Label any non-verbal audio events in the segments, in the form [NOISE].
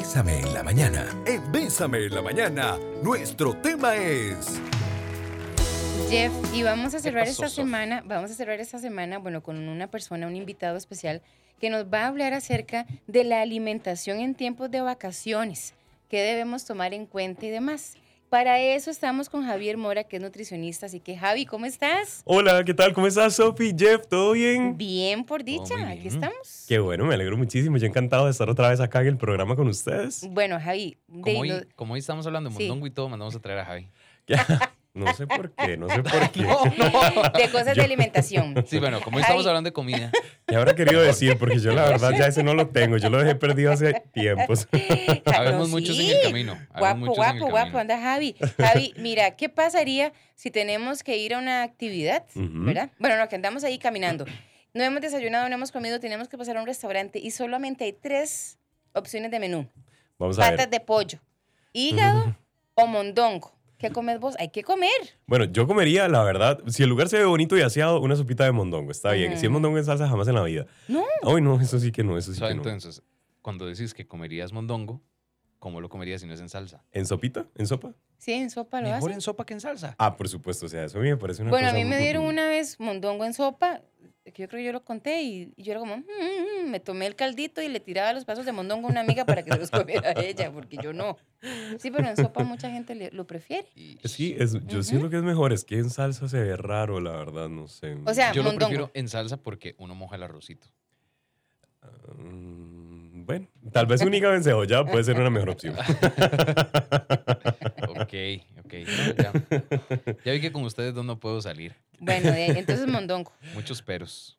Bésame en la mañana. En Bésame en la mañana, nuestro tema es... Jeff, y vamos a cerrar esta semana, vamos a cerrar esta semana, bueno, con una persona, un invitado especial, que nos va a hablar acerca de la alimentación en tiempos de vacaciones, qué debemos tomar en cuenta y demás. Para eso estamos con Javier Mora, que es nutricionista. Así que, Javi, ¿cómo estás? Hola, ¿qué tal? ¿Cómo estás, Sofi? Jeff, ¿todo bien? Bien, por dicha. Aquí estamos. Qué bueno, me alegro muchísimo. Yo encantado de estar otra vez acá en el programa con ustedes. Bueno, Javi. Como, hoy, como hoy, estamos hablando de mondongo y todo, mandamos a traer a Javi. [LAUGHS] No sé por qué, no sé por qué. [LAUGHS] De cosas de alimentación. [LAUGHS] Sí, bueno, como estamos hablando de comida. ¿Qué habrá querido decir? Porque yo la verdad ya ese no lo tengo. Yo lo dejé perdido hace tiempos. [LAUGHS] Habemos muchos en el camino. Guapo, guapo, guapo. Anda, Javi. Javi, mira, ¿qué pasaría si tenemos que ir a una actividad? ¿Verdad? Bueno, no, que andamos ahí caminando. No hemos desayunado, no hemos comido, tenemos que pasar a un restaurante y solamente hay tres opciones de menú. Vamos a Patas de pollo, hígado o mondongo. ¿Qué comes vos? Hay que comer. Bueno, yo comería, la verdad, si el lugar se ve bonito y aseado, una sopita de mondongo. Está bien. Si es mondongo en salsa, jamás en la vida. No. Ay, no, eso sí que no, eso sí que entonces, cuando decís que comerías mondongo, ¿cómo lo comerías si no es en salsa? ¿En sopita? ¿En sopa? Sí, en sopa lo Mejor en sopa que en salsa. Ah, por supuesto. O sea, eso a mí me parece una bueno, cosa... Bueno, a mí me dieron una vez mondongo en sopa que yo creo que yo lo conté y, yo era como, mm, mm, mm", me tomé el caldito y le tiraba los pasos de mondongo a una amiga para que se los [LAUGHS] comiera ella, porque yo no. Sí, pero en sopa mucha gente lo prefiere. Sí, es, yo siento que es mejor, es que en salsa se ve raro, la verdad, no sé. O sea, yo lo prefiero en salsa porque uno moja el arrocito. Bueno, tal vez única en cebolla [LAUGHS] puede ser una mejor opción. [LAUGHS] ok, ok. Ya, ya, vi que con ustedes dos no puedo salir. Bueno, eh, entonces [LAUGHS] mondongo. Muchos peros.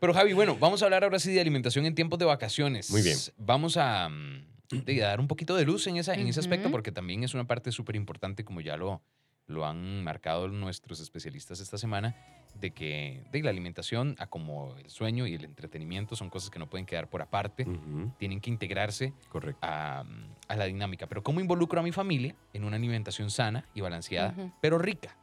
Pero Javi, bueno, vamos a hablar ahora sí de alimentación en tiempos de vacaciones. Muy bien. Vamos a, mm, dar un poquito de luz en, esa, en ese aspecto porque también es una parte súper importante, como ya lo, lo han marcado nuestros especialistas esta semana, de que de la alimentación, a como el sueño y el entretenimiento, son cosas que no pueden quedar por aparte, tienen que integrarse A, a, la dinámica. Pero ¿cómo involucro a mi familia en una alimentación sana y balanceada, pero rica?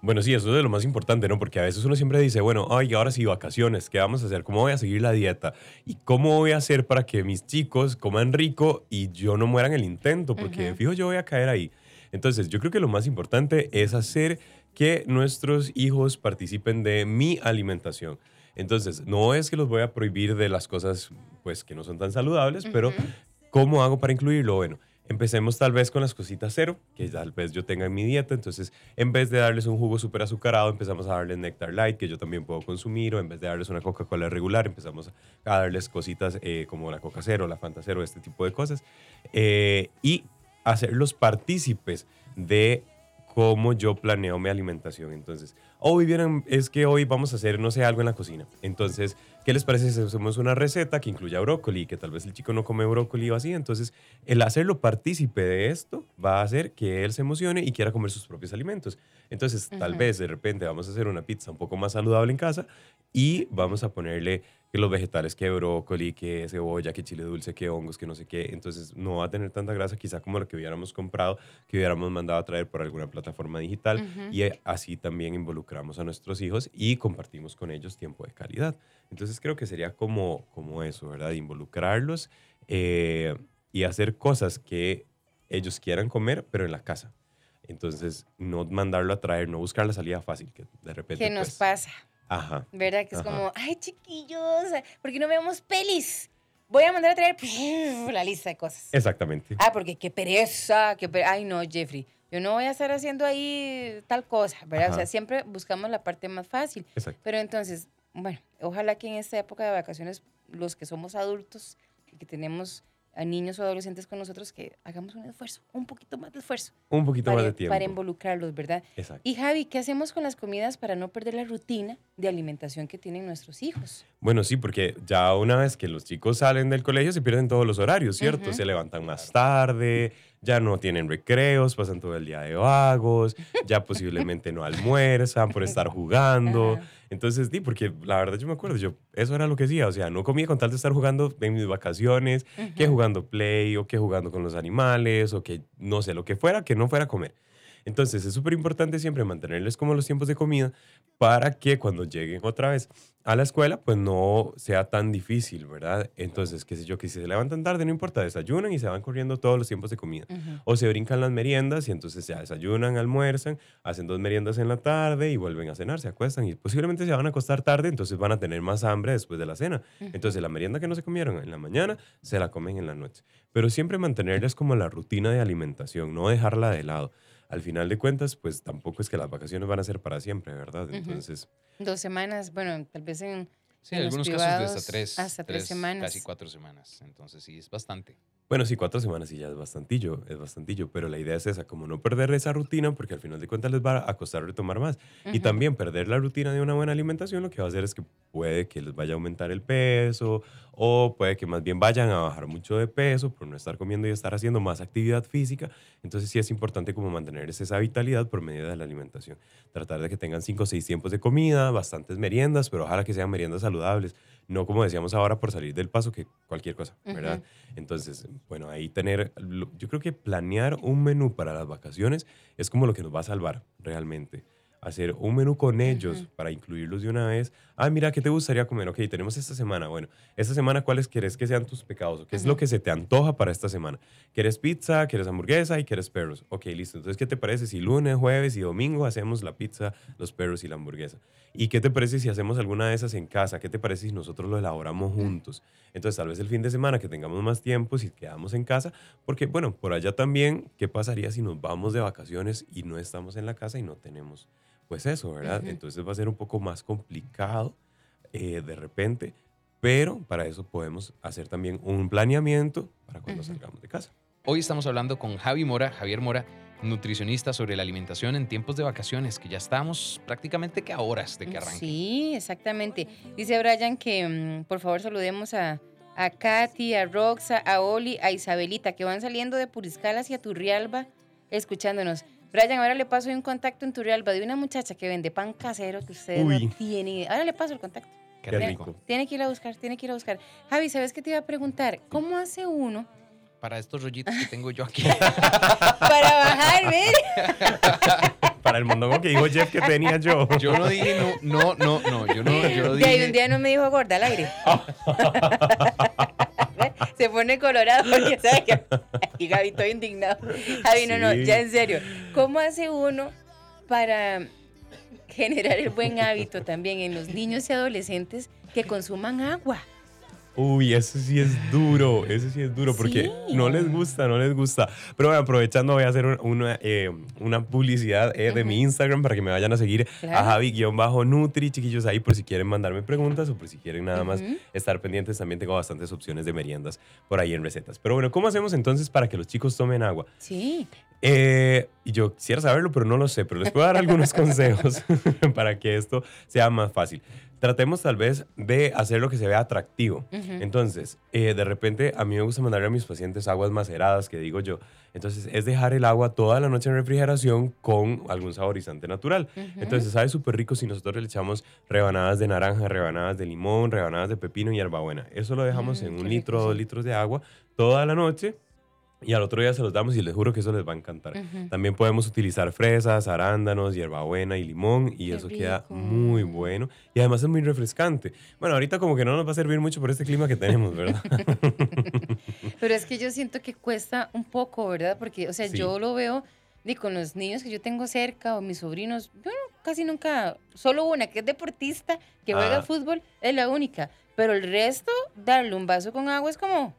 Bueno, sí, eso es de lo más importante, ¿no? Porque a veces uno siempre dice, bueno, ay, ahora sí, vacaciones, ¿qué vamos a hacer? ¿Cómo voy a seguir la dieta? ¿Y cómo voy a hacer para que mis chicos coman rico y yo no muera en el intento? Porque fijo, yo voy a caer ahí. Entonces, yo creo que lo más importante es hacer que nuestros hijos participen de mi alimentación. Entonces, no es que los voy a prohibir de las cosas, pues, que no son tan saludables, pero ¿cómo hago para incluirlo? Bueno, Empecemos tal vez con las cositas cero, que tal vez yo tenga en mi dieta. Entonces, en vez de darles un jugo súper azucarado, empezamos a darles Nectar Light, que yo también puedo consumir. O en vez de darles una Coca-Cola regular, empezamos a darles cositas eh, como la Coca Cero, la Fanta Cero, este tipo de cosas. Eh, y hacerlos partícipes de cómo yo planeo mi alimentación. Entonces, hoy vieron, es que hoy vamos a hacer, no sé, algo en la cocina. Entonces, ¿qué les parece si hacemos una receta que incluya brócoli, que tal vez el chico no come brócoli o así? Entonces, el hacerlo partícipe de esto va a hacer que él se emocione y quiera comer sus propios alimentos. Entonces, tal vez de repente vamos a hacer una pizza un poco más saludable en casa y vamos a ponerle que los vegetales, que brócoli, que cebolla, que chile dulce, que hongos, que no sé qué. Entonces no va a tener tanta grasa quizá como lo que hubiéramos comprado, que hubiéramos mandado a traer por alguna plataforma digital. Y así también involucramos a nuestros hijos y compartimos con ellos tiempo de calidad. Entonces creo que sería como, como eso, ¿verdad? Involucrarlos eh, y hacer cosas que ellos quieran comer, pero en la casa. Entonces, no mandarlo a traer, no buscar la salida fácil, que de repente... ¿Qué nos pues, pasa? Ajá. ¿Verdad? Que es como, ay, chiquillos, ¿por qué no vemos pelis? Voy a mandar a traer la lista de cosas. Exactamente. Ah, porque qué pereza, qué Ay, no, Jeffrey, yo no voy a estar haciendo ahí tal cosa, ¿verdad? O sea, siempre buscamos la parte más fácil. Exacto. Pero entonces, bueno, ojalá que en esta época de vacaciones, los que somos adultos y que tenemos a niños o adolescentes con nosotros que hagamos un esfuerzo, un poquito más de esfuerzo. Un poquito más de tiempo. Para involucrarlos, ¿verdad? Exacto. Y Javi, ¿qué hacemos con las comidas para no perder la rutina de alimentación que tienen nuestros hijos? Bueno, sí, porque ya una vez que los chicos salen del colegio se pierden todos los horarios, ¿cierto? Se levantan más tarde, ya no tienen recreos, pasan todo el día de vagos, ya [LAUGHS] posiblemente no almuerzan por estar jugando. Entonces, sí, porque la verdad yo me acuerdo, yo, eso era lo que hacía, o sea, no comía con tal de estar jugando en mis vacaciones, que jugando play o que jugando con los animales o que no sé, lo que fuera, que no fuera a comer. Entonces es súper importante siempre mantenerles como los tiempos de comida para que cuando lleguen otra vez a la escuela, pues no sea tan difícil, ¿verdad? Entonces, qué sé yo, que si se levantan tarde, no importa, desayunan y se van corriendo todos los tiempos de comida. O se brincan las meriendas y entonces ya desayunan, almuerzan, hacen dos meriendas en la tarde y vuelven a cenar, se acuestan y posiblemente se van a acostar tarde, entonces van a tener más hambre después de la cena. Entonces, la merienda que no se comieron en la mañana, se la comen en la noche. Pero siempre mantenerles como la rutina de alimentación, no dejarla de lado al final de cuentas, pues tampoco es que las vacaciones van a ser para siempre, ¿verdad? Entonces... Dos semanas, bueno, tal vez en... Sí, en algunos casos de hasta tres, hasta tres, semanas. Casi cuatro semanas. Entonces sí, es bastante. Bueno, sí, cuatro semanas y ya es bastantillo, es bastantillo, pero la idea es esa, como no perder esa rutina, porque al final de cuentas les va a costar retomar más. Y también perder la rutina de una buena alimentación lo que va a hacer es que puede que les vaya a aumentar el peso o puede que más bien vayan a bajar mucho de peso por no estar comiendo y estar haciendo más actividad física. Entonces sí es importante como mantener esa vitalidad por medio de la alimentación. Tratar de que tengan cinco o seis tiempos de comida, bastantes meriendas, pero ojalá que sean meriendas saludables no como decíamos ahora por salir del paso, que cualquier cosa, ¿verdad? Entonces, bueno, ahí tener, yo creo que planear un menú para las vacaciones es como lo que nos va a salvar realmente hacer un menú con ellos para incluirlos de una vez. Ah, mira, ¿qué te gustaría comer? Ok, tenemos esta semana. Bueno, esta semana, ¿cuáles quieres que sean tus pecados? ¿Qué es lo que se te antoja para esta semana? ¿Quieres pizza? ¿Quieres hamburguesa? ¿Y quieres perros? Ok, listo. Entonces, ¿qué te parece si lunes, jueves y domingo hacemos la pizza, los perros y la hamburguesa? ¿Y qué te parece si hacemos alguna de esas en casa? ¿Qué te parece si nosotros lo elaboramos juntos? Entonces, tal vez el fin de semana que tengamos más tiempo, si quedamos en casa, porque, bueno, por allá también, ¿qué pasaría si nos vamos de vacaciones y no estamos en la casa y no tenemos pues eso, ¿verdad? Entonces va a ser un poco más complicado eh, de repente, pero para eso podemos hacer también un planeamiento para cuando salgamos de casa. Hoy estamos hablando con Javi Mora, Javier Mora, nutricionista sobre la alimentación en tiempos de vacaciones, que ya estamos prácticamente que a horas de que arranque. Sí, exactamente. Dice Brian que mm, por favor saludemos a, a Katy, a Roxa, a Oli, a Isabelita, que van saliendo de Puriscal hacia Turrialba escuchándonos. Brian, ahora le paso un contacto en Turrialba de una muchacha que vende pan casero que usted no tiene. Ahora le paso el contacto. Qué rico. Tiene que ir a buscar, tiene que ir a buscar. Javi, ¿sabes qué te iba a preguntar? ¿Cómo hace uno? Para estos rollitos que tengo yo aquí. [LAUGHS] Para bajar, ¿ver? [LAUGHS] Para el mondongo que dijo Jeff que tenía yo. Yo no dije no, no, no, no. Yo no, yo [LAUGHS] dije. Y un día no me dijo gorda al aire. Se pone colorado porque [LAUGHS] sabe que. Y Gaby, estoy indignado. Javi, no, no, ya en serio. ¿Cómo hace uno para generar el buen hábito también en los niños y adolescentes que consuman agua? Uy, eso sí es duro, eso sí es duro, porque no les gusta, no les gusta. Pero bueno, aprovechando, voy a hacer una, eh, una publicidad eh, de mi Instagram para que me vayan a seguir a Javi-Nutri, chiquillos, ahí por si quieren mandarme preguntas o por si quieren nada más estar pendientes. También tengo bastantes opciones de meriendas por ahí en recetas. Pero bueno, ¿cómo hacemos entonces para que los chicos tomen agua? Sí. Eh, yo quisiera saberlo, pero no lo sé, pero les puedo dar algunos [LAUGHS] consejos [LAUGHS] para que esto sea más fácil tratemos tal vez de hacer lo que se vea atractivo. Entonces, eh, de repente a mí me gusta mandarle a mis pacientes aguas maceradas, que digo yo. Entonces, es dejar el agua toda la noche en refrigeración con algún saborizante natural. Entonces, sabe súper rico si nosotros le echamos rebanadas de naranja, rebanadas de limón, rebanadas de pepino y hierbabuena. Eso lo dejamos mm, en un litro o dos litros de agua toda la noche y al otro día se los damos y les juro que eso les va a encantar. También podemos utilizar fresas, arándanos, hierbabuena y limón y eso queda muy bueno. Y además es muy refrescante. Bueno, ahorita como que no nos va a servir mucho por este clima que tenemos, ¿verdad? [LAUGHS] Pero es que yo siento que cuesta un poco, ¿verdad? Porque, o sea, yo lo veo y con los niños que yo tengo cerca o mis sobrinos, yo casi nunca, solo una que es deportista, que juega ah. fútbol, es la única. Pero el resto, darle un vaso con agua es como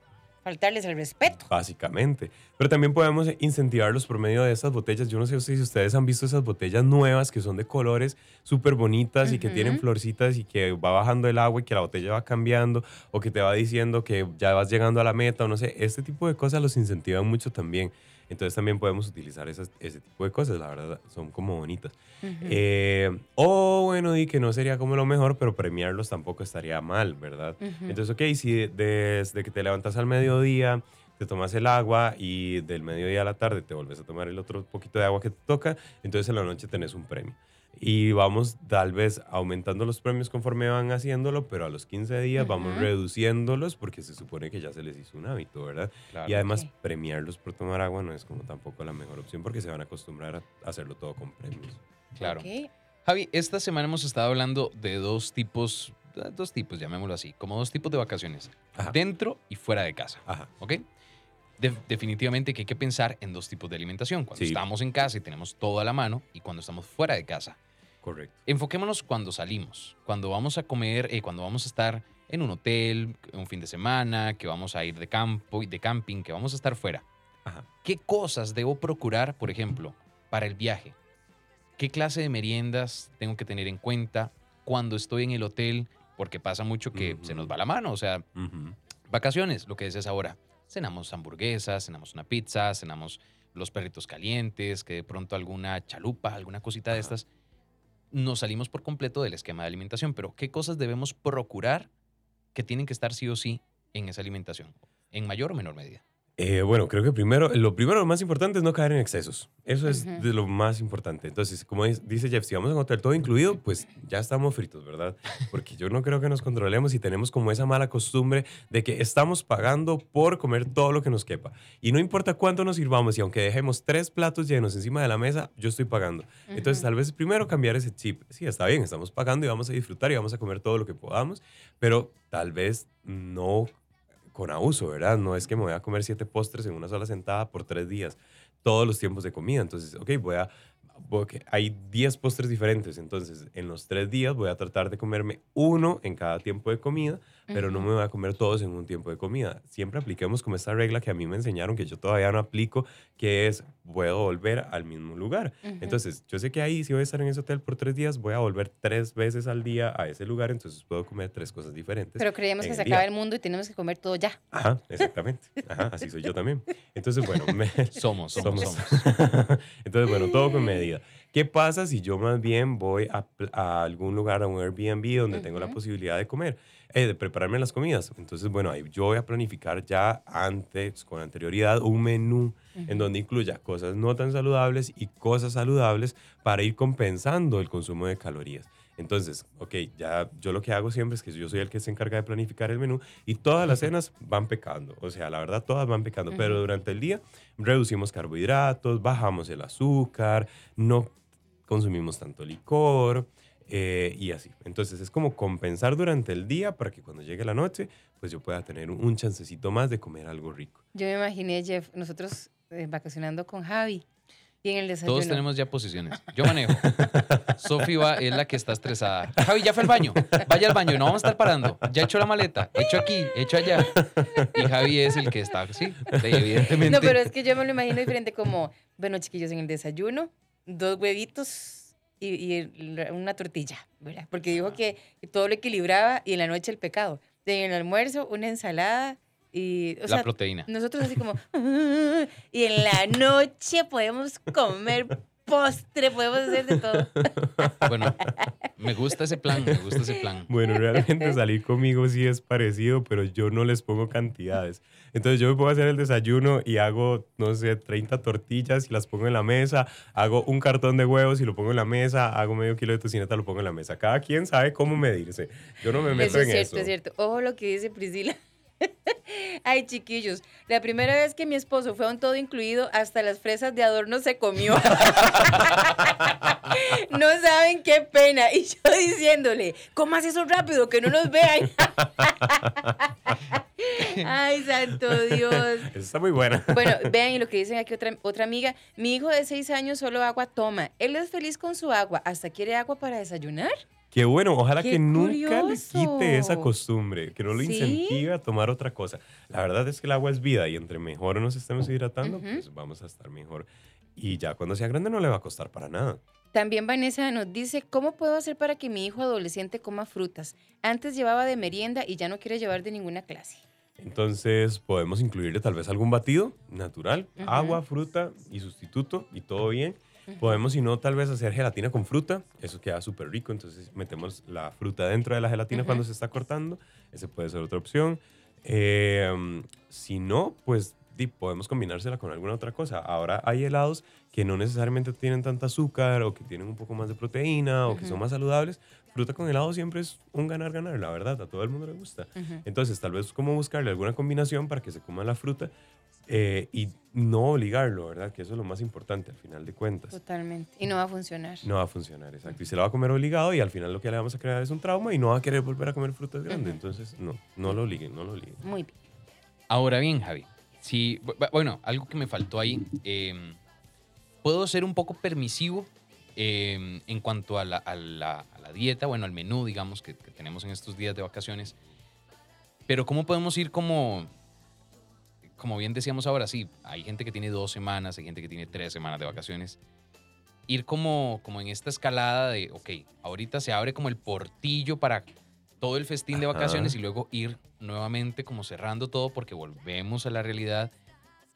faltarles el respeto. Básicamente. Pero también podemos incentivarlos por medio de estas botellas. Yo no sé si ustedes han visto esas botellas nuevas que son de colores súper bonitas y que tienen florcitas y que va bajando el agua y que la botella va cambiando o que te va diciendo que ya vas llegando a la meta o no sé. Este tipo de cosas los incentivan mucho también. Entonces también podemos utilizar ese tipo de cosas, la verdad, son como bonitas. Eh, o bueno, di que no sería como lo mejor, pero premiarlos tampoco estaría mal, ¿verdad? Entonces, ok, si desde que te levantas al mediodía, te tomas el agua y del mediodía a la tarde te vuelves a tomar el otro poquito de agua que te toca, entonces en la noche tenés un premio. Y vamos tal vez aumentando los premios conforme van haciéndolo, pero a los 15 días vamos reduciéndolos porque se supone que ya se les hizo un hábito, ¿verdad? Claro. Y además premiarlos por tomar agua no es como tampoco la mejor opción porque se van a acostumbrar a hacerlo todo con premios. Claro. Ok. Javi, esta semana hemos estado hablando de dos tipos, dos tipos, llamémoslo así, como dos tipos de vacaciones, Ajá. dentro y fuera de casa, Ajá. ¿ok? De- definitivamente que hay que pensar en dos tipos de alimentación, cuando Sí. estamos en casa y tenemos todo a la mano y cuando estamos fuera de casa. Correcto. Enfoquémonos cuando salimos, cuando vamos a comer, eh, cuando vamos a estar en un hotel, un fin de semana, que vamos a ir de campo y de camping, que vamos a estar fuera. Ajá. ¿Qué cosas debo procurar, por ejemplo, para el viaje? ¿Qué clase de meriendas tengo que tener en cuenta cuando estoy en el hotel? Porque pasa mucho que se nos va la mano. O sea, vacaciones, lo que decías ahora. Cenamos hamburguesas, cenamos una pizza, cenamos los perritos calientes, que de pronto alguna chalupa, alguna cosita de estas. Nos salimos por completo del esquema de alimentación, pero ¿qué cosas debemos procurar que tienen que estar sí o sí en esa alimentación? En mayor o menor medida. Eh, bueno, creo que primero, lo primero, lo más importante es no caer en excesos. Eso es de lo más importante. Entonces, como dice Jeff, si vamos a hotel todo incluido, pues ya estamos fritos, ¿verdad? Porque yo no creo que nos controlemos y tenemos como esa mala costumbre de que estamos pagando por comer todo lo que nos quepa. Y no importa cuánto nos sirvamos y aunque dejemos tres platos llenos encima de la mesa, yo estoy pagando. Entonces, tal vez primero cambiar ese chip. Sí, está bien, estamos pagando y vamos a disfrutar y vamos a comer todo lo que podamos, pero tal vez no con abuso, ¿verdad? No es que me voy a comer siete postres en una sola sentada por tres días, todos los tiempos de comida. Entonces, ok, voy a... Porque hay 10 postres diferentes, entonces en los tres días voy a tratar de comerme uno en cada tiempo de comida, pero no me voy a comer todos en un tiempo de comida. Siempre apliquemos como esta regla que a mí me enseñaron, que yo todavía no aplico, que es, puedo volver al mismo lugar. Entonces, yo sé que ahí, si voy a estar en ese hotel por tres días, voy a volver tres veces al día a ese lugar, entonces puedo comer tres cosas diferentes. Pero creemos que el se día. acaba el mundo y tenemos que comer todo ya. Ajá, exactamente. Ajá, así soy yo también. Entonces, bueno, me- [LAUGHS] Somos, somos, somos. [LAUGHS] Entonces, bueno, todo con medida. ¿Qué pasa si yo más bien voy a, algún lugar, a un Airbnb donde tengo la posibilidad de comer, eh, de prepararme las comidas? Entonces, bueno, ahí yo voy a planificar ya antes, con anterioridad, un menú en donde incluya cosas no tan saludables y cosas saludables para ir compensando el consumo de calorías. Entonces, ok, ya yo lo que hago siempre es que yo soy el que se encarga de planificar el menú y todas las cenas van pecando. O sea, la verdad, todas van pecando. Pero durante el día reducimos carbohidratos, bajamos el azúcar, no consumimos tanto licor eh, y así. Entonces, es como compensar durante el día para que cuando llegue la noche, pues yo pueda tener un, chancecito más de comer algo rico. Yo me imaginé, Jeff, nosotros eh, vacacionando con Javi y en el desayuno. Todos tenemos ya posiciones. Yo manejo. [LAUGHS] Sofi va, es la que está estresada. Javi, ya fue al baño. Vaya al baño, no vamos a estar parando. Ya hecho la maleta, hecho aquí, hecho allá. Y Javi es el que está, sí, evidentemente. No, pero es que yo me lo imagino diferente como, bueno, chiquillos, en el desayuno, dos huevitos y, y una tortilla, ¿verdad? Porque dijo que todo lo equilibraba y en la noche el pecado. En el almuerzo, una ensalada y... O la sea, proteína. nosotros así como... [LAUGHS] Y en la noche podemos comer postre, podemos hacer de todo. Bueno, me gusta ese plan, me gusta ese plan. Bueno, realmente salir conmigo sí es parecido, pero yo no les pongo cantidades. Entonces yo me puedo hacer el desayuno y hago, no sé, 30 tortillas y las pongo en la mesa, hago un cartón de huevos y lo pongo en la mesa, hago medio kilo de tocineta, lo pongo en la mesa. Cada quien sabe cómo medirse. Yo no me meto Eso es en cierto, eso. es cierto. Ojo lo que dice Priscila. [LAUGHS] Ay, chiquillos, la primera vez que mi esposo fue a un todo incluido, hasta las fresas de adorno se comió. [LAUGHS] no saben qué pena. Y yo diciéndole, comas eso rápido, que no nos vean. [LAUGHS] Ay, santo Dios. Eso está muy buena. Bueno, vean y lo que dicen aquí otra, otra amiga. Mi hijo de seis años solo agua toma. Él es feliz con su agua. ¿Hasta quiere agua para desayunar? Qué bueno, ojalá Qué que nunca le quite esa costumbre, que no lo ¿Sí? incentive a tomar otra cosa. La verdad es que el agua es vida y entre mejor nos estemos hidratando, pues vamos a estar mejor. Y ya cuando sea grande no le va a costar para nada. También Vanessa nos dice, ¿cómo puedo hacer para que mi hijo adolescente coma frutas? Antes llevaba de merienda y ya no quiere llevar de ninguna clase. Entonces podemos incluirle tal vez algún batido natural, agua, fruta y sustituto y todo bien. Podemos, si no, tal vez hacer gelatina con fruta. Eso queda súper rico. Entonces metemos la fruta dentro de la gelatina Ujú. cuando se está cortando. Esa puede ser otra opción. Eh, si no, pues podemos combinársela con alguna otra cosa. Ahora hay helados que no necesariamente tienen tanta azúcar o que tienen un poco más de proteína o que son más saludables. Fruta con helado siempre es un ganar-ganar, la verdad, a todo el mundo le gusta. Entonces, tal vez como buscarle alguna combinación para que se coma la fruta eh, y no obligarlo, ¿verdad? Que eso es lo más importante al final de cuentas. Totalmente. Y no va a funcionar. No va a funcionar, exacto. Y se la va a comer obligado y al final lo que le vamos a crear es un trauma y no va a querer volver a comer frutas grandes. Entonces, no, no lo obliguen, no lo obliguen. Muy bien. Ahora bien, Javi, si, bueno, algo que me faltó ahí, em, puedo ser un poco permisivo em, en cuanto a la, a, la, dieta, bueno, al menú, digamos, que, tenemos en estos días de vacaciones. Pero ¿cómo podemos ir como, como bien decíamos ahora, sí, hay gente que tiene dos semanas, hay gente que tiene tres semanas de vacaciones. Ir como, como en esta escalada de, ok, ahorita se abre como el portillo para todo el festín de vacaciones y luego ir nuevamente como cerrando todo porque volvemos a la realidad.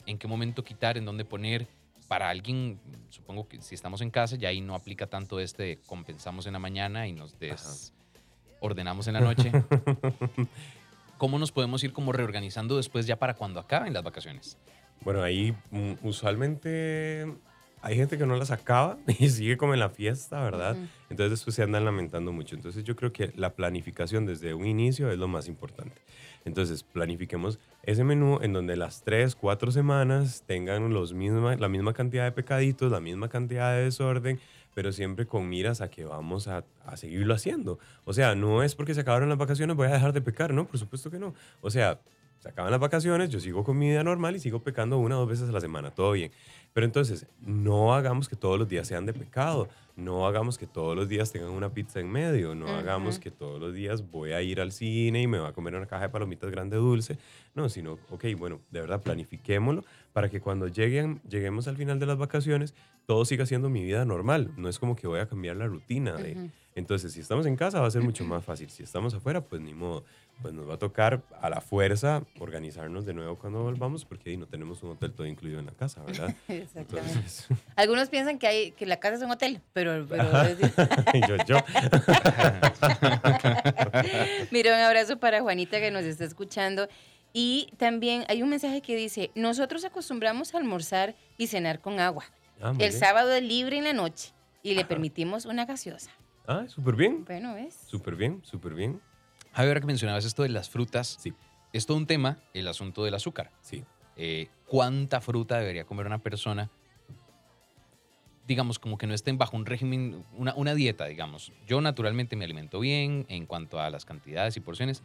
En qué momento quitar, en dónde poner. Para alguien, supongo que si estamos en casa, ya ahí no aplica tanto este compensamos en la mañana y nos desordenamos en la noche. [LAUGHS] ¿Cómo nos podemos ir como reorganizando después ya para cuando acaben las vacaciones? Bueno, ahí mm, usualmente hay gente que no las acaba [LAUGHS] y sigue como en la fiesta, ¿verdad? Entonces después se andan lamentando mucho. Entonces yo creo que la planificación desde un inicio es lo más importante. Entonces planifiquemos ese menú en donde las tres, cuatro semanas tengan los misma, la misma cantidad de pecaditos, la misma cantidad de desorden, pero siempre con miras a que vamos a, a, seguirlo haciendo. O sea, no es porque se acabaron las vacaciones voy a dejar de pecar, ¿no? Por supuesto que no. O sea, se acaban las vacaciones, yo sigo con mi vida normal y sigo pecando una o dos veces a la semana, todo bien. Pero entonces, no hagamos que todos los días sean de pecado, no hagamos que todos los días tengan una pizza en medio, no hagamos que todos los días voy a ir al cine y me va a comer una caja de palomitas grande dulce, no, sino, ok, bueno, de verdad, planifiquémoslo para que cuando lleguen, lleguemos al final de las vacaciones, todo siga siendo mi vida normal, no es como que voy a cambiar la rutina de... Entonces, si estamos en casa va a ser mucho más fácil, si estamos afuera, pues ni modo pues nos va a tocar a la fuerza organizarnos de nuevo cuando volvamos porque no tenemos un hotel todo incluido en la casa, ¿verdad? [LAUGHS] Exactamente. [LAUGHS] Algunos piensan que, hay, que la casa es un hotel, pero... pero [LAUGHS] yo, yo. Mira, un abrazo para Juanita que nos está escuchando. Y también hay un mensaje que dice, nosotros acostumbramos a almorzar y cenar con agua. Ah, El sábado es libre en la noche y le permitimos una gaseosa. Ah, súper bien. Bueno, ¿ves? Súper bien, súper bien. Javier, ahora que mencionabas esto de las frutas, sí. es todo un tema el asunto del azúcar. Sí. Eh, ¿Cuánta fruta debería comer una persona? Digamos, como que no estén bajo un régimen, una, una dieta, digamos. Yo naturalmente me alimento bien en cuanto a las cantidades y porciones.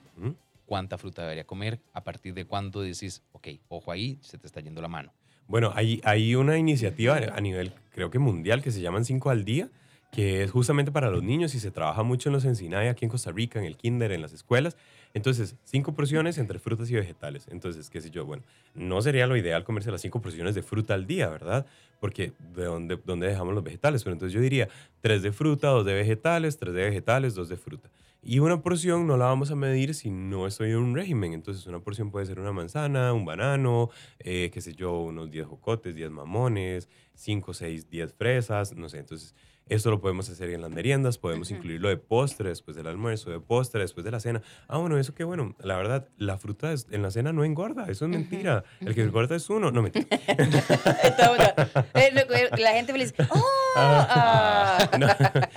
¿Cuánta fruta debería comer? ¿A partir de cuándo decís, ok, ojo ahí, se te está yendo la mano? Bueno, hay, hay una iniciativa a nivel, creo que mundial, que se llaman 5 al día, que es justamente para los niños y se trabaja mucho en los Encinay, aquí en Costa Rica, en el kinder, en las escuelas. Entonces, cinco porciones entre frutas y vegetales. Entonces, qué sé yo, bueno, no sería lo ideal comerse las cinco porciones de fruta al día, ¿verdad? Porque ¿de dónde, dónde dejamos los vegetales? Pero entonces yo diría tres de fruta, dos de vegetales, tres de vegetales, dos de fruta. Y una porción no la vamos a medir si no estoy en un régimen. Entonces, una porción puede ser una manzana, un banano, eh, qué sé yo, unos 10 jocotes, 10 mamones, 5, 6, 10 fresas, no sé. Entonces, esto lo podemos hacer en las meriendas, podemos incluirlo de postre después del almuerzo, de postre después de la cena. Ah, bueno, eso qué bueno. La verdad, la fruta en la cena no engorda, eso es mentira. El que engorda es uno, no mentira. Eh, la gente feliz. ¡Oh! Ah.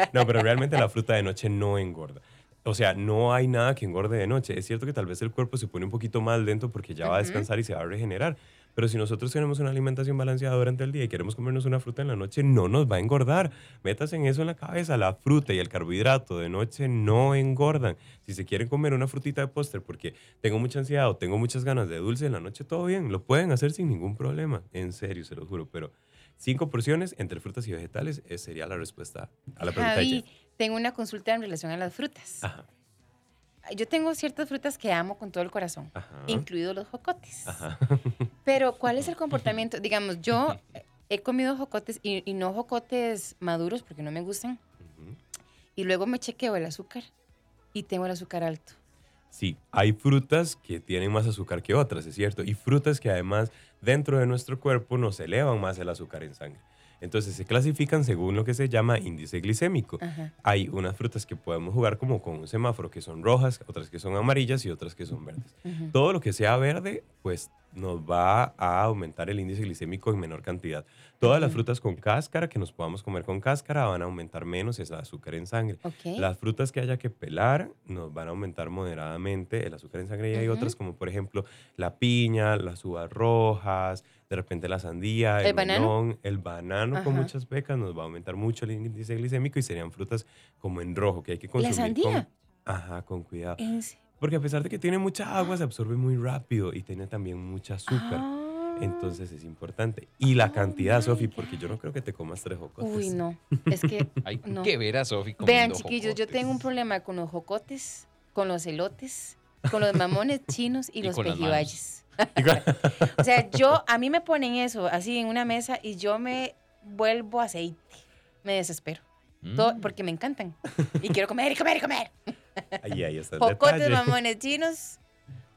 [LAUGHS] no, pero realmente la fruta de noche no engorda. O sea, no hay nada que engorde de noche. Es cierto que tal vez el cuerpo se pone un poquito más lento porque ya va a descansar y se va a regenerar. Pero si nosotros tenemos una alimentación balanceada durante el día y queremos comernos una fruta en la noche, no nos va a engordar. Metas en eso en la cabeza. La fruta y el carbohidrato de noche no engordan. Si se quieren comer una frutita de póster porque tengo mucha ansiedad o tengo muchas ganas de dulce en la noche, todo bien. Lo pueden hacer sin ningún problema. En serio, se lo juro. Pero cinco porciones entre frutas y vegetales sería la respuesta a la pregunta. Javi, tengo una consulta en relación a las frutas. Ajá yo tengo ciertas frutas que amo con todo el corazón, incluidos los jocotes. Pero, ¿cuál es el comportamiento? Digamos, yo he comido jocotes y, no jocotes maduros porque no me gustan. Y luego me chequeo el azúcar y tengo el azúcar alto. Sí, hay frutas que tienen más azúcar que otras, es cierto. Y frutas que además dentro de nuestro cuerpo nos elevan más el azúcar en sangre. Entonces se clasifican según lo que se llama índice glicémico. Hay unas frutas que podemos jugar como con un semáforo que son rojas, otras que son amarillas y otras que son verdes. Todo lo que sea verde, pues nos va a aumentar el índice glicémico en menor cantidad. Todas las frutas con cáscara que nos podamos comer con cáscara van a aumentar menos ese azúcar en sangre. Ok. Las frutas que haya que pelar nos van a aumentar moderadamente el azúcar en sangre y hay Ujú. otras como por ejemplo la piña, las uvas rojas, de repente la sandía, el, ¿El banano? melón, el banano con muchas pecas nos va a aumentar mucho el índice glicémico y serían frutas como en rojo que hay que consumir sandía? con ajá, con cuidado. Porque a pesar de que tiene mucha agua se absorbe muy rápido y tiene también mucha azúcar. Ah. Entonces es importante. Y la Oh cantidad, Sofi, porque yo no creo que te comas tres jocotes. Uy, no. [LAUGHS] Es que Hay No. que ver a Sofi Vean, chiquillos, yo jocotes. tengo un problema con los jocotes, con los elotes, con los mamones [LAUGHS] chinos y, Y los pejibayes. [LAUGHS] O sea, yo, a mí me ponen eso así en una mesa y yo me vuelvo aceite. Me desespero. Mm. Todo- porque me encantan. Y quiero comer y comer y comer. Ahí, ahí está el Jocotes, detalle. mamones chinos,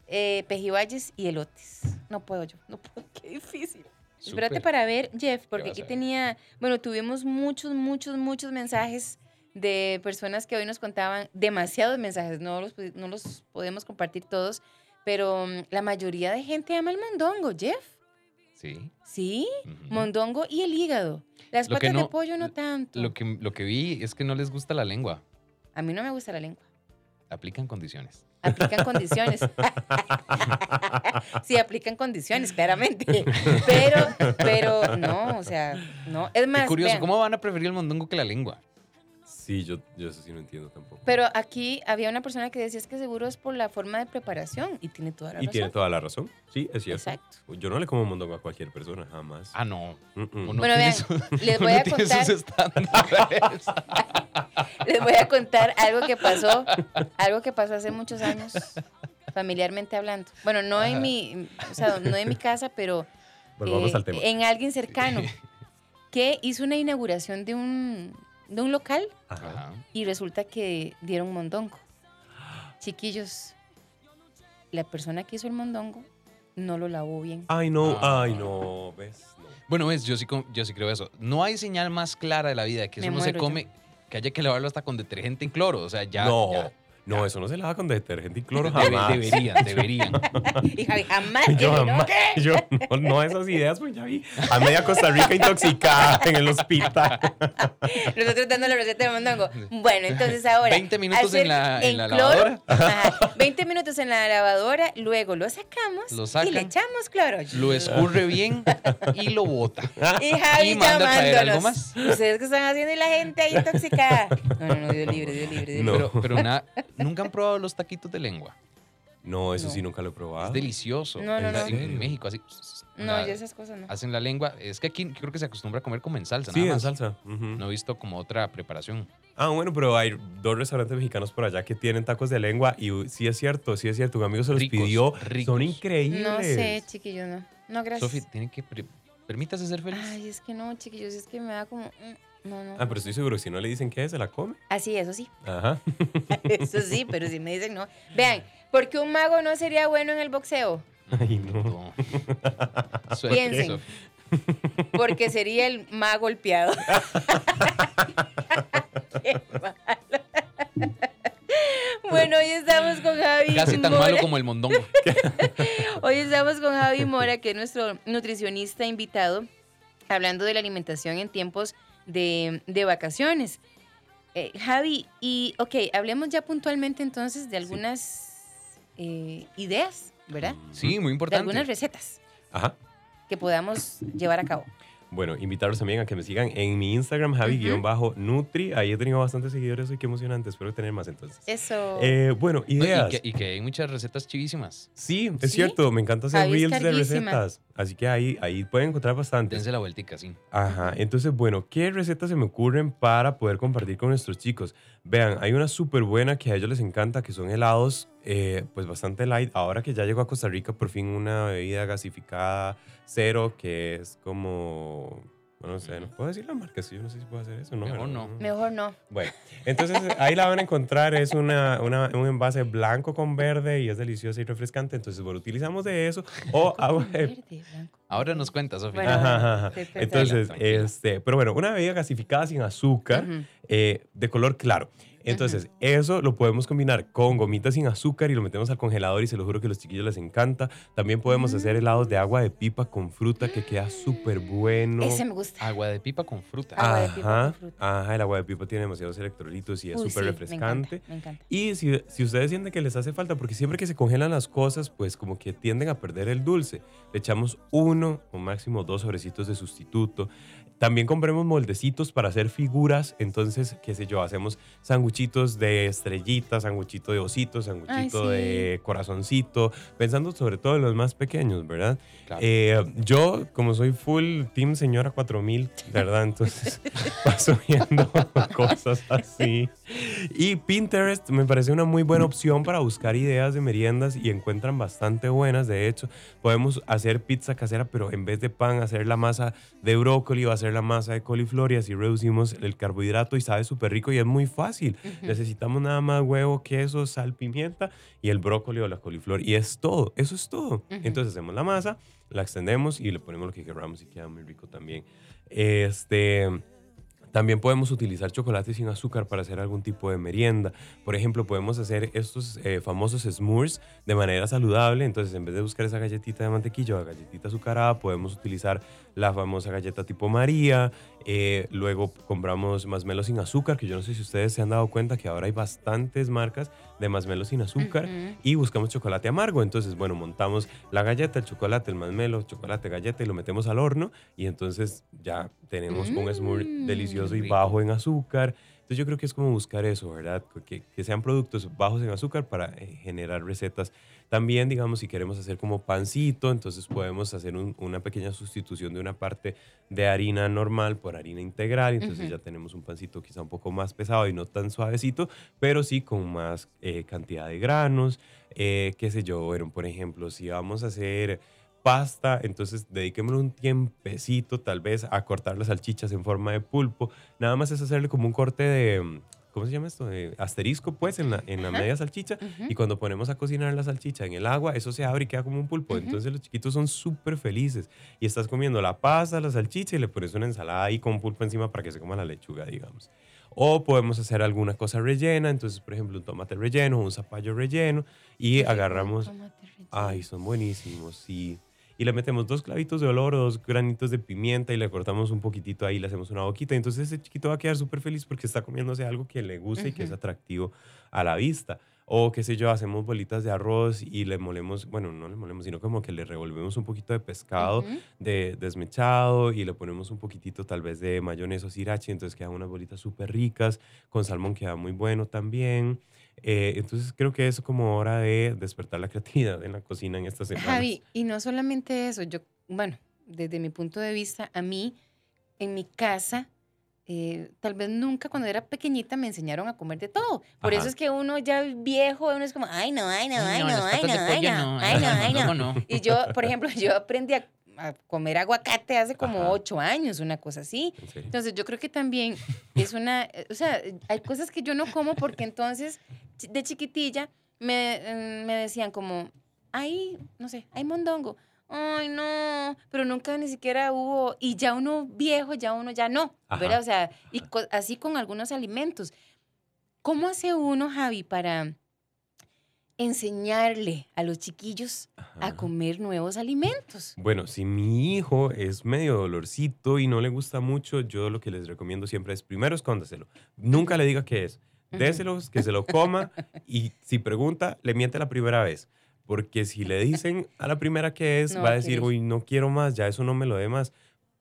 eh, pejibayes y elotes. No puedo yo, no puedo. [LAUGHS] Qué difícil. Espérate Súper. para ver, Jeff, porque aquí tenía, bueno, tuvimos muchos, muchos, muchos mensajes de personas que hoy nos contaban, demasiados mensajes, no los, no los podemos compartir todos, pero mm, la mayoría de gente ama el mondongo, Jeff. Sí. Sí, mondongo y el hígado. Las Lo patas de pollo no tanto. Lo que, lo que vi es que no les gusta la lengua. A mí no me gusta la lengua. Aplican condiciones. Aplican [LAUGHS] condiciones. sí, aplican condiciones, claramente. Pero, pero no, o sea, no. Es más, Qué curioso, vean, ¿cómo van a preferir el mondongo que la lengua? Sí, yo, yo eso sí no entiendo tampoco. pero aquí había una persona que decía es que seguro es por la forma de preparación y tiene toda la Y razón. tiene toda la razón. Sí, es cierto. Exacto. Yo no le como mondongo a cualquier persona, jamás. Ah, no. Mm, mm. Uno Bueno, vean, su- les voy uno a contar- sus. [LAUGHS] Les voy a contar algo que pasó, algo que pasó hace muchos años, familiarmente hablando. Bueno, no en mi, o sea, no en mi casa, pero Volvamos eh, al tema. en alguien cercano [LAUGHS] que hizo una inauguración de un, de un local Ajá. Y resulta que dieron mondongo. Chiquillos, la persona que hizo el mondongo no lo lavó bien. Ay, no, Ah. ay, no, ¿ves? No. Bueno, ves, yo sí, yo sí creo eso. No hay señal más clara de la vida que Me eso no se muero yo. come, que haya que lavarlo hasta con detergente y cloro. O sea, ya. no, ya. No, eso no se lava con detergente y cloro jamás. deberían, [LAUGHS] deberían. Y Javi jamás. [LAUGHS] Yo jamás, yo no, no esas ideas, pues ya vi a media Costa Rica intoxicada [LAUGHS] en el hospital. Nosotros dando la receta de mondongo. Bueno, entonces ahora. 20 minutos hacer en la- en la cloro, lavadora. ajá, 20 minutos en la lavadora, luego lo sacamos Lo y le echamos cloro. Lo escurre bien y lo bota. Y Javi Y manda a traer algo llamándonos. más. Ustedes que están haciendo y la gente ahí intoxicada. No, no, no, Dios libre, Dios libre, Dios No. libre. Pero, pero nada, nunca han probado los taquitos de lengua. No, eso No. sí nunca lo he probado. Es delicioso. No, no, En la-. En. México, así. No, la- yo esas cosas no. Hacen la lengua. Es que aquí creo que se acostumbra a comer como en salsa. Sí, nada en más. salsa. No he visto como otra preparación. Ah, bueno, pero hay dos restaurantes mexicanos por allá que tienen tacos de lengua y sí es cierto, sí es cierto. Un amigo se los Ricos, pidió. ricos. Son increíbles. No sé, chiquillos, no. No, gracias. Sofi, tiene que. Permítase ser feliz. Ay, es que no, chiquillos, es que me da como. No, no. Ah, pero estoy seguro si no le dicen qué es, se la come. Así, eso sí. Ajá. [LAUGHS] Eso sí, pero si me dicen no. Vean, ¿por qué un mago no sería bueno en el boxeo? Ay, no. No. Piensen. Porque sería el más golpeado. [LAUGHS] Qué malo. Bueno, hoy estamos con Javi Casi tan Mora. malo como el mondongo. [LAUGHS] Hoy estamos con Javi Mora, que es nuestro nutricionista invitado, hablando de la alimentación en tiempos de, de vacaciones. Eh, Javi, y ok, hablemos ya puntualmente entonces de algunas eh, ideas, ¿verdad? Sí, muy De importante. algunas recetas Ajá. que podamos llevar a cabo. Bueno, invitarlos también a que me sigan en mi Instagram, Javi-Nutri. Ahí he tenido bastantes seguidores y qué emocionante. Espero tener más entonces. Eso. Eh, bueno, No, y, ideas. que, y que hay muchas recetas chivísimas. Sí, es ¿Sí? cierto. Me encanta hacer Javi reels de recetas. Así que ahí, ahí pueden encontrar bastantes. Dense la vueltica, sí. Ajá, entonces, bueno, ¿qué recetas se me ocurren para poder compartir con nuestros chicos? Vean, hay una súper buena que a ellos les encanta, que son helados, eh, pues bastante light. Ahora que ya llegó a Costa Rica, por fin una bebida gasificada cero, que es como, bueno, no sé, no puedo decir la marca, sí, yo no sé si puedo hacer eso, ¿no? Mejor no. Mejor no. Bueno, entonces ahí la van a encontrar, es una, una- un envase blanco con verde y es deliciosa y refrescante. Entonces, bueno, utilizamos de eso o agua de Verde, [LAUGHS] blanco. Ahora nos cuenta, Sofía. Bueno, Ajá, ajá, ajá. sí, perfecto. Entonces, este, pero bueno, una bebida gasificada sin azúcar, eh, de color claro. Entonces, eso lo podemos combinar con gomitas sin azúcar y lo metemos al congelador y se lo juro que a los chiquillos les encanta. También podemos hacer helados de agua de pipa con fruta que queda súper bueno. Ese me gusta. Agua de pipa con fruta. Agua de pipa Ajá, con fruta. ajá, el agua de pipa tiene demasiados electrolitos y es Uy, súper sí, refrescante. Me encanta, me encanta. Y si, si ustedes sienten que les hace falta, porque siempre que se congelan las cosas, pues como que tienden a perder el dulce, le echamos uno o máximo dos sobrecitos de sustituto. También compremos moldecitos para hacer figuras, entonces, qué sé yo, hacemos sanguchitos de estrellita, sanguchito de osito, sanguchito sí. de corazoncito, pensando sobre todo en los más pequeños, ¿verdad? Claro. Eh, yo, como soy full Team Señora 4000, ¿verdad? Entonces [LAUGHS] paso viendo cosas así. Y Pinterest me parece una muy buena opción para buscar ideas de meriendas y encuentran bastante buenas. De hecho, podemos hacer pizza casera, pero en vez de pan, hacer la masa de brócoli o hacer la masa de coliflor y así reducimos el carbohidrato y sabe súper rico y es muy fácil. Necesitamos nada más huevo, queso, sal, pimienta y el brócoli o la coliflor. Y es todo, eso es todo. Entonces hacemos la masa, la extendemos y le ponemos lo que queramos y queda muy rico también. Este, también podemos utilizar chocolate sin azúcar para hacer algún tipo de merienda. Por ejemplo, podemos hacer estos eh, famosos s'mores de manera saludable. Entonces, en vez de buscar esa galletita de mantequilla o galletita azucarada, podemos utilizar la famosa galleta tipo María. Eh, luego compramos masmelos sin azúcar, que yo no sé si ustedes se han dado cuenta que ahora hay bastantes marcas de masmelos sin azúcar. Y buscamos chocolate amargo. Entonces, bueno, montamos la galleta, el chocolate, el masmelo, chocolate, galleta y lo metemos al horno. Y entonces ya tenemos un smoothie Mm, delicioso y bajo en azúcar. Entonces yo creo que es como buscar eso, ¿verdad? Que, que sean productos bajos en azúcar para eh, generar recetas. También, digamos, si queremos hacer como pancito, entonces podemos hacer un- una pequeña sustitución de una parte de harina normal por harina integral. Entonces ya tenemos un pancito quizá un poco más pesado y no tan suavecito, pero sí con más eh, cantidad de granos. Eh, qué sé yo, bueno, por ejemplo, si vamos a hacer pasta, entonces dediquémosle un tiempecito tal vez a cortar las salchichas en forma de pulpo. Nada más es hacerle como un corte de, ¿cómo se llama esto? De asterisco, pues, en la, en la media salchicha. Y cuando ponemos a cocinar la salchicha en el agua, eso se abre y queda como un pulpo. Entonces los chiquitos son súper felices. Y estás comiendo la pasta, la salchicha y le pones una ensalada ahí con pulpo encima para que se coma la lechuga, digamos. O podemos hacer alguna cosa rellena, entonces, por ejemplo, un tomate relleno, un zapallo relleno, y agarramos. Ay, son buenísimos, sí. Y le metemos dos clavitos de olor o dos granitos de pimienta y le cortamos un poquitito ahí, le hacemos una boquita. Entonces ese chiquito va a quedar súper feliz porque está comiéndose algo que le gusta y que es atractivo a la vista. O qué sé yo, hacemos bolitas de arroz y le molemos, bueno, no le molemos, sino como que le revolvemos un poquito de pescado de desmechado y le ponemos un poquitito tal vez de mayonesa o sriracha, entonces quedan unas bolitas súper ricas, con salmón queda muy bueno también. Eh, entonces creo que es como hora de despertar la [LAUGHS] creatividad en la cocina en estas semanas. Javi, y no solamente eso, yo, bueno, desde mi punto de vista, a mí, en mi casa, eh, tal vez nunca cuando era pequeñita me enseñaron a comer de todo. Por Ajá. eso es que uno ya viejo, uno es como, ay, no, ay, no, ay, no, ay, no, [LAUGHS] ay, no, ay, no, ay, no. no, no. Y yo, por ejemplo, yo aprendí a, a comer aguacate hace como Ajá. ocho años, una cosa así. Entonces, yo creo que también es una, o sea, hay cosas que yo no como porque entonces, de chiquitilla, me, mm, me decían como, ay, no sé, hay mondongo. Ay, no, pero nunca ni siquiera hubo, y ya uno viejo, ya uno ya no, Ajá. ¿verdad? O sea, y co- así con algunos alimentos. ¿Cómo hace uno, Javi, para enseñarle a los chiquillos a comer nuevos alimentos? Bueno, si mi hijo es medio dolorcito y no le gusta mucho, yo lo que les recomiendo siempre es primero escóndaselo. Nunca le diga qué es. Déselos, que se lo coma y si pregunta, le miente la primera vez. Porque si le dicen a la primera qué es, No va a decir, uy, no quiero más, ya eso no me lo dé más.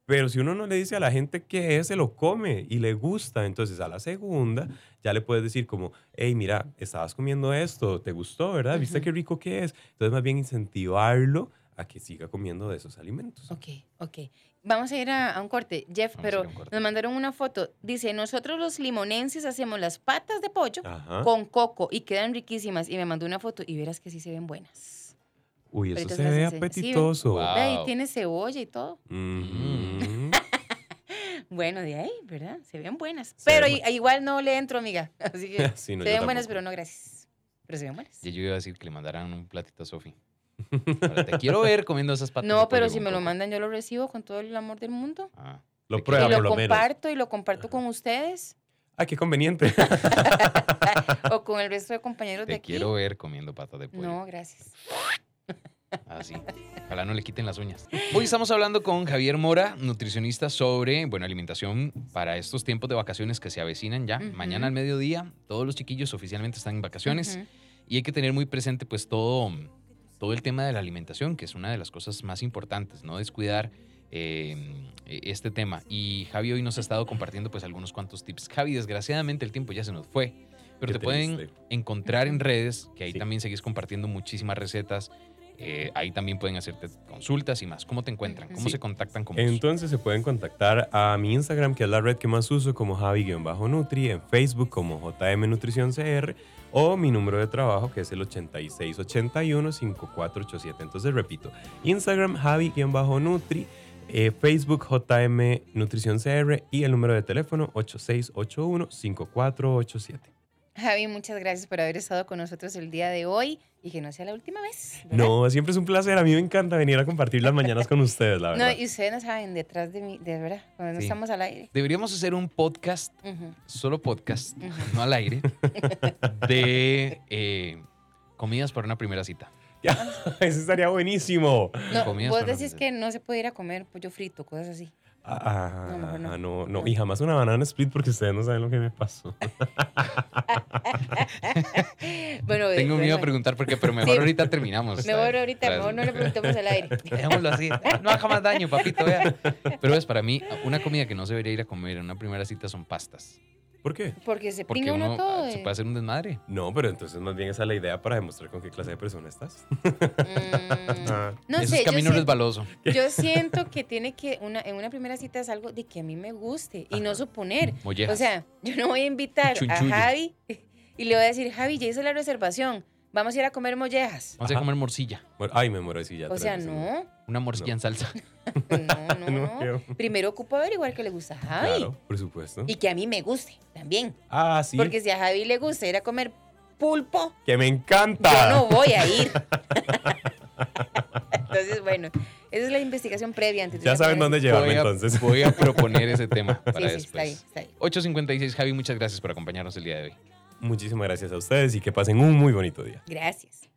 Pero si uno no le dice a la gente qué es, se lo come y le gusta. Entonces a la segunda ya le puedes decir como, hey, mira, estabas comiendo esto, ¿te gustó, verdad? ¿Viste Ujú. qué rico que es? Entonces más bien incentivarlo a que siga comiendo de esos alimentos. Ok, ok. Vamos a ir a, a un corte. Jeff, Vamos pero corte. nos mandaron una foto. Dice, nosotros los limonenses hacemos las patas de pollo Ajá. con coco y quedan riquísimas. Y me mandó una foto y verás que sí se ven buenas. Uy, eso se ve. Sí, apetitoso. Wow. Ve, ahí tiene cebolla y todo. [LAUGHS] Bueno, de ahí, ¿verdad? Se ven buenas. Se pero ven igual no le entro, amiga. [LAUGHS] Así que [LAUGHS] Sí, no, se ven buenas, pero no gracias. Pero se ven buenas. Y yo iba a decir que le mandaran un platito a Sofi. Te quiero ver comiendo esas patas. de No, pero si me lo mandan, yo lo recibo con todo el amor del mundo. Ah, Lo Te prueba y lo por lo menos. comparto y lo comparto con ustedes. Ay, qué conveniente. [LAUGHS] o con el resto de compañeros Te de aquí. quiero ver comiendo patas de pollo. No, gracias. Así. Ojalá no le quiten las uñas. Hoy estamos hablando con Javier Mora, nutricionista, sobre bueno, alimentación para estos tiempos de vacaciones que se avecinan ya. Mañana al mediodía, todos los chiquillos oficialmente están en vacaciones y hay que tener muy presente pues todo, todo el tema de la alimentación, que es una de las cosas más importantes, no descuidar eh, este tema. Y Javi hoy nos ha estado compartiendo pues algunos cuantos tips. Javi, desgraciadamente el tiempo ya se nos fue, pero Qué te pueden encontrar en redes, que ahí Sí. también seguís compartiendo muchísimas recetas. Eh, ahí también pueden hacerte consultas y más. ¿Cómo te encuentran? ¿Cómo Sí. se contactan con vos? Entonces se pueden contactar a mi Instagram, que es la red que más uso, como Javi-Nutri, en Facebook como JM Nutrición CR, o mi número de trabajo, que es el 8681-5487. Entonces repito, Instagram Javi-Nutri, eh, Facebook JM Nutrición CR y el número de teléfono 8681-5487. Javi, muchas gracias por haber estado con nosotros el día de hoy y que no sea la última vez. ¿verdad? No, siempre es un placer. A mí me encanta venir a compartir las mañanas con ustedes, la No, verdad. y ustedes no saben detrás de mí, de verdad, cuando no estamos al aire. Deberíamos hacer un podcast, solo podcast, no al aire, [LAUGHS] de eh, comidas para una primera cita. [LAUGHS] Eso estaría buenísimo. No, vos decís que no se puede ir a comer pollo frito, cosas así. Ah, No, mejor no. no, no, Y jamás una banana split porque ustedes no saben lo que me pasó. [LAUGHS] Bueno, eh, Tengo miedo bueno, a preguntar por qué, pero mejor Sí. ahorita terminamos. Mejor ¿sabes? ahorita, mejor no le preguntemos al aire. [LAUGHS] Dejémoslo así. No haga más daño, papito, vea. Pero es para mí, una comida que no se debería ir a comer en una primera cita son pastas. ¿Por qué? Porque se Porque pinga uno uno todo. ah, se puede hacer un desmadre. No, pero entonces más bien esa es la idea para demostrar con qué clase de persona estás. Mm, [LAUGHS] Ah. no Eso sé, es yo camino siento, resbaloso. yo siento que tiene que, una, en una primera cita es algo de que a mí me guste y no suponer. Mollejas. O sea, yo no voy a invitar Chunchullo. a Javi y le voy a decir, Javi, ya hice la reservación, vamos a ir a comer mollejas. Vamos a Ajá. comer morcilla. Ay, me muero de silla. O sea, no, Una morcilla No. en salsa. [LAUGHS] no, no, [LAUGHS] No. Primero ocupo averiguar qué le gusta a Javi Claro, por supuesto. y que a mí me guste también. Ah, sí. Porque si a Javi le gusta ir a comer pulpo, Que me encanta. yo no voy a ir. [LAUGHS] Entonces, bueno, esa es la investigación previa antes de Ya ir a saben comer dónde llevarme voy, a, entonces. voy a proponer ese tema para Sí, sí, está ahí, después. está ahí. 8.56, Javi, muchas gracias por acompañarnos el día de hoy. Muchísimas gracias a ustedes y que pasen un muy bonito día. Gracias.